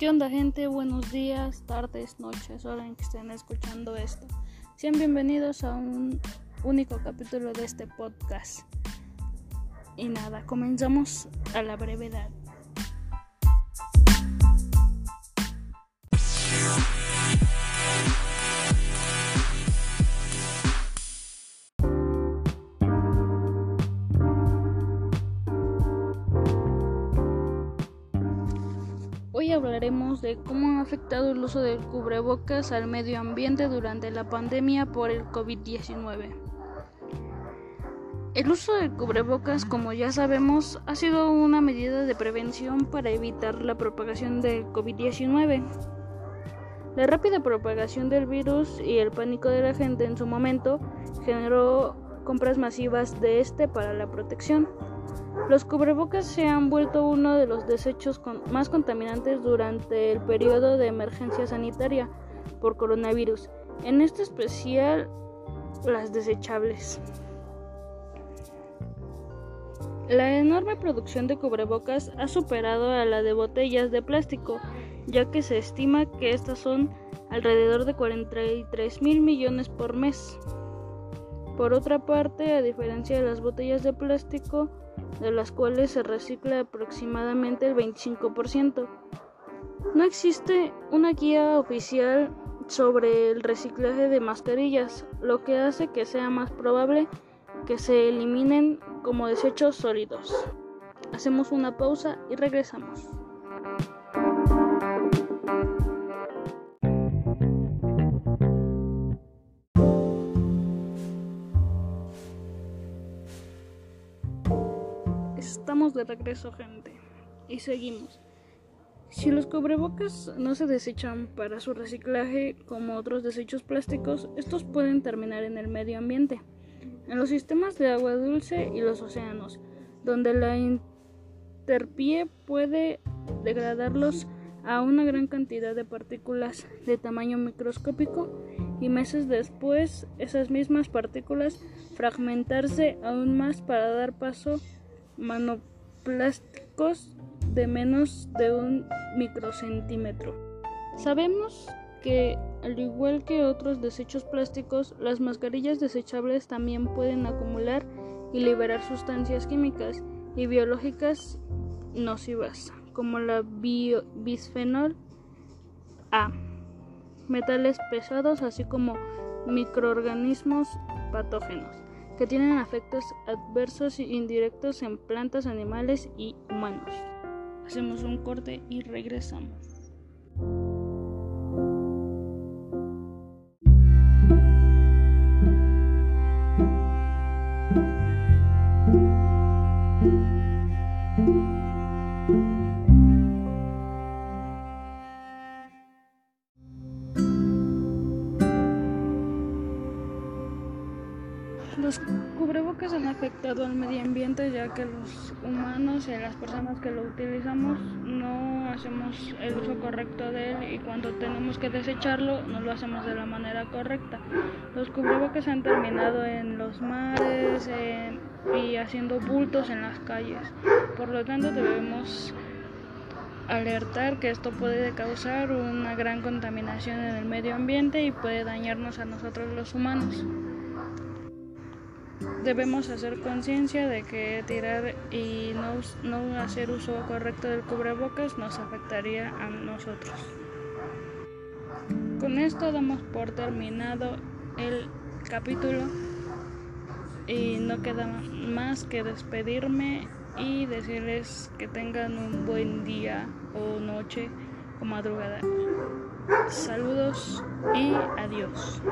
¿Qué onda gente? Buenos días, tardes, noches, hora en que estén escuchando esto. Sean bienvenidos a un único capítulo de este podcast. Y nada, comenzamos a la brevedad. Hablaremos de cómo ha afectado el uso del cubrebocas al medio ambiente durante la pandemia por el COVID-19. El uso del cubrebocas, como ya sabemos, ha sido una medida de prevención para evitar la propagación del COVID-19. La rápida propagación del virus y el pánico de la gente en su momento generó compras masivas de este para la protección. Los cubrebocas se han vuelto uno de los desechos más contaminantes durante el periodo de emergencia sanitaria por coronavirus, en este especial las desechables. La enorme producción de cubrebocas ha superado a la de botellas de plástico, ya que se estima que estas son alrededor de 43 mil millones por mes. Por otra parte, a diferencia de las botellas de plástico, de las cuales se recicla aproximadamente el 25%, no existe una guía oficial sobre el reciclaje de mascarillas, lo que hace que sea más probable que se eliminen como desechos sólidos. Hacemos una pausa y regresamos. Estamos de regreso, gente. Y seguimos. Si los cubrebocas no se desechan para su reciclaje como otros desechos plásticos, estos pueden terminar en el medio ambiente, en los sistemas de agua dulce y los océanos, donde la interpie puede degradarlos a una gran cantidad de partículas de tamaño microscópico y meses después esas mismas partículas fragmentarse aún más para dar paso a manoplásticos de menos de un microcentímetro. Sabemos que, al igual que otros desechos plásticos, las mascarillas desechables también pueden acumular y liberar sustancias químicas y biológicas nocivas, como la bisfenol A, metales pesados, así como microorganismos patógenos que tienen efectos adversos indirectos en plantas, animales y humanos. Hacemos un corte y regresamos. Los cubrebocas han afectado al medio ambiente ya que los humanos y las personas que lo utilizamos no hacemos el uso correcto de él y cuando tenemos que desecharlo no lo hacemos de la manera correcta. Los cubrebocas han terminado en los mares y haciendo bultos en las calles. Por lo tanto debemos alertar que esto puede causar una gran contaminación en el medio ambiente y puede dañarnos a nosotros los humanos debemos hacer conciencia de que tirar y no, no, hacer uso correcto del cubrebocas nos afectaría a nosotros. Con esto damos por terminado el capítulo y no queda más que despedirme y decirles que tengan un buen día o noche o madrugada. Saludos y adiós.